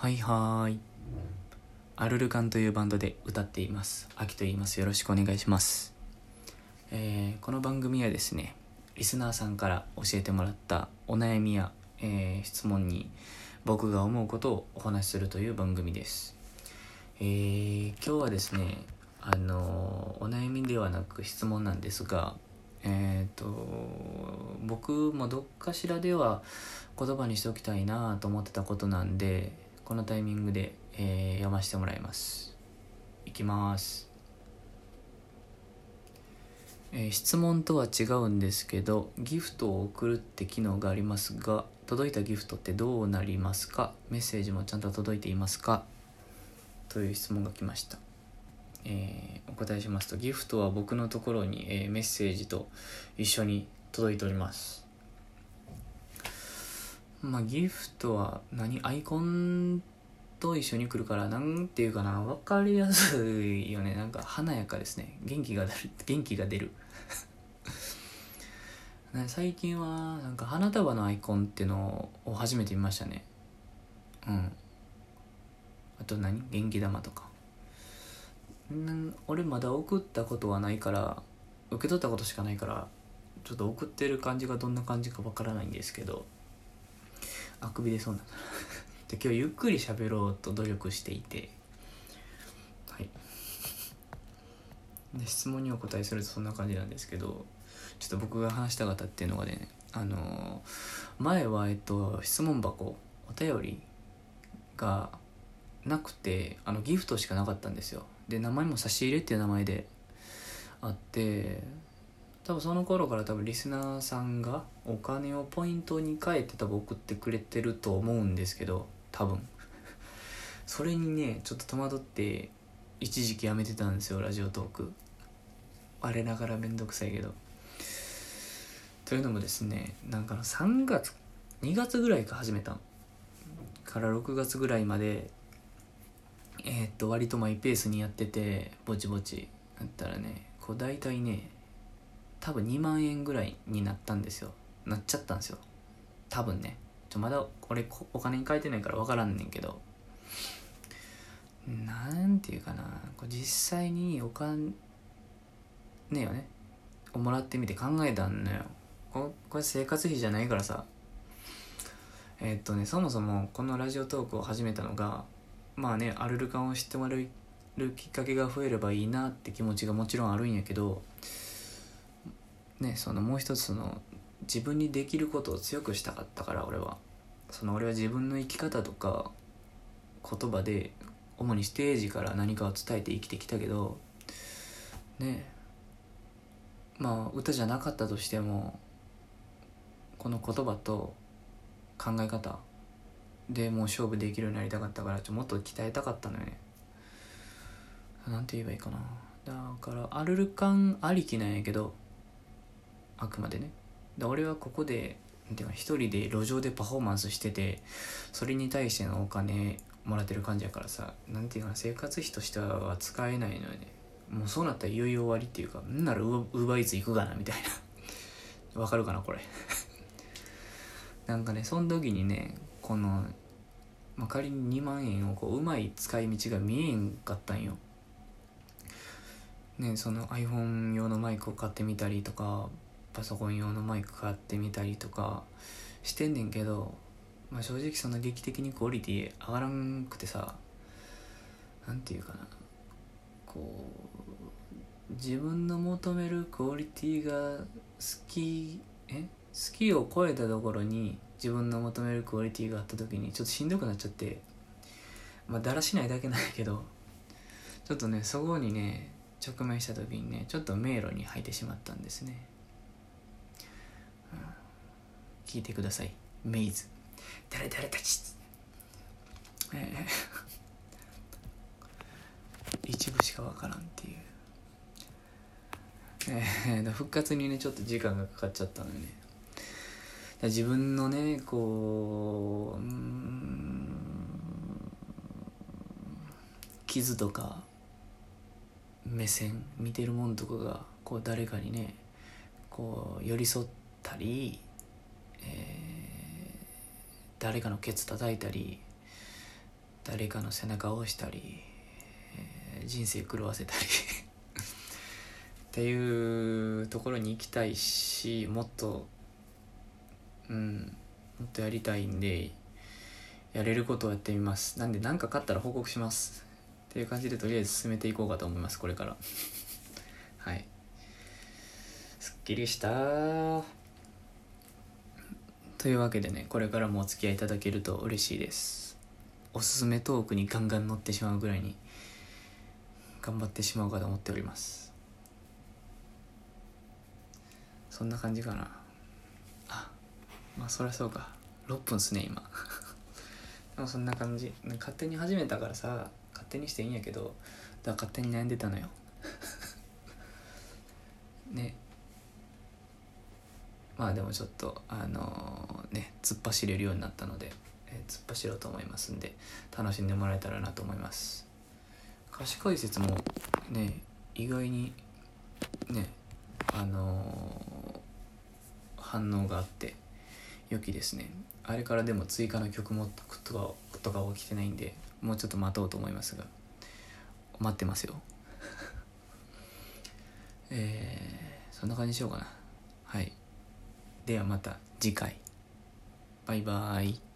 はいはーい。アルルカンというバンドで歌っています。アキと言います。よろしくお願いします。えーこの番組はですね、リスナーさんから教えてもらったお悩みや、えー質問に僕が思うことをお話しするという番組です。えー今日はですね、あのお悩みではなく質問なんですが、えっ、と僕もどっかしらでは言葉にしておきたいなと思ってたことなんでこのタイミングで、えー読ませてもらいます。いきます、えー質問とは違うんですけどギフトを送るって機能がありますが届いたギフトってどうなりますか？メッセージもちゃんと届いていますか？という質問が来ました。えーお答えしますとギフトは僕のところに、えメッセージと一緒に届いております。まあギフトは何アイコンと一緒に来るからなんていうかな分かりやすいよね。なんか華やかですね。元気が出る。元気が出る。最近はなんか花束のアイコンっていうのを初めて見ましたね。うん。あと何？元気玉とか。ん俺まだ送ったことはないから受け取ったことしかないからちょっと送ってる感じがどんな感じかわからないんですけど。あくびでそうな。んだで今日ゆっくり喋ろうと努力していて。はい。で質問にお答えするとそんな感じなんですけどちょっと僕が話したかったっていうのがねあの前はえっと質問箱お便りがなくてあのギフトしかなかったんですよ。で名前も差し入れっていう名前であって多分その頃から多分リスナーさんがお金をポイントに変えて多分送ってくれてると思うんですけど多分。それにねちょっと戸惑って一時期やめてたんですよラジオトーク。我ながらめんどくさいけど。というのもですねなんか3月2月ぐらいか始めたから6月ぐらいまでえーっと割とマイペースにやっててぼちぼち。だったらねこう大体ね多分2万円ぐらいになったんですよ。なっちゃったんですよ。多分ね。ちょまだ俺お金に変えてないから分からんねんけど。なんていうかな。こう実際にお金ねよね。をもらってみて考えたんのよ。ここれ生活費じゃないからさ。えーっとねそもそもこのラジオトークを始めたのがまあねアルルカンを知ってもらえるきっかけが増えればいいなって気持ちがもちろんあるんやけどねそのもう一つの自分にできることを強くしたかったから俺は。その俺は自分の生き方とか言葉で主にステージから何かを伝えて生きてきたけどねまあ歌じゃなかったとしてもこの言葉と考え方でもう勝負できるようになりたかったからちょもっと鍛えたかったのよね。なんて言えばいいかな。だからアルルカンありきなんやけどあくまでね。で俺はここでてか一人で路上でパフォーマンスしててそれに対してのお金もらってる感じやからさなんていうかな生活費としては使えないのよね。もうそうなったらいよいよ終わりっていうかんならウーウーバーイーツ行くかなみたいな。わかるかなこれ。なんかねその時にねこの、まあ、仮に2万円をこううまい使い道が見えんかったんよ。ねその iPhone 用のマイクを買ってみたりとかパソコン用のマイク買ってみたりとかしてんねんけど、まあ、正直そんな劇的にクオリティ上がらんくてさなんていうかなこう自分の求めるクオリティが好きえ？好きを超えたところに自分の求めるクオリティがあった時にちょっとしんどくなっちゃってまあだらしないだけなんやけどちょっとねそこにね直面した時にねちょっと迷路に入ってしまったんですね、聞いてください。メイズ。誰々たち？えー。一部しかわからんっていう。えー、復活にねちょっと時間がかかっちゃったのよね。自分のねこううん傷とか目線見てるもんとかがこう誰かにねこう寄り添ったり、えー誰かのケツ叩いたり誰かの背中を押したり、えー人生狂わせたり っていうところに行きたいしもっとうんもっとやりたいんでやれることをやってみます。なんで何か勝ったら報告します。っていう感じでとりあえず進めていこうかと思いますこれから。はい。すっきりした。というわけでねこれからもお付き合いいただけると嬉しいです。おすすめトークにガンガン乗ってしまうぐらいに頑張ってしまうかと思っております。そんな感じかな。あまあそりゃそうか。6分っすね今。でもそんな感じ。勝手に始めたからさ勝手にしていいんやけどだから勝手に悩んでたのよ。ね。まあでもちょっとあのね突っ走れるようになったので、えー突っ走ろうと思いますんで楽しんでもらえたらなと思います。歌詞解説もね意外にねあのー反応があって良きですね。あれからでも追加の曲もとかことが起きてないんでもうちょっと待とうと思いますが待ってますよ。えー、そんな感じにしようかな。はい。ではまた次回。バイバーイ。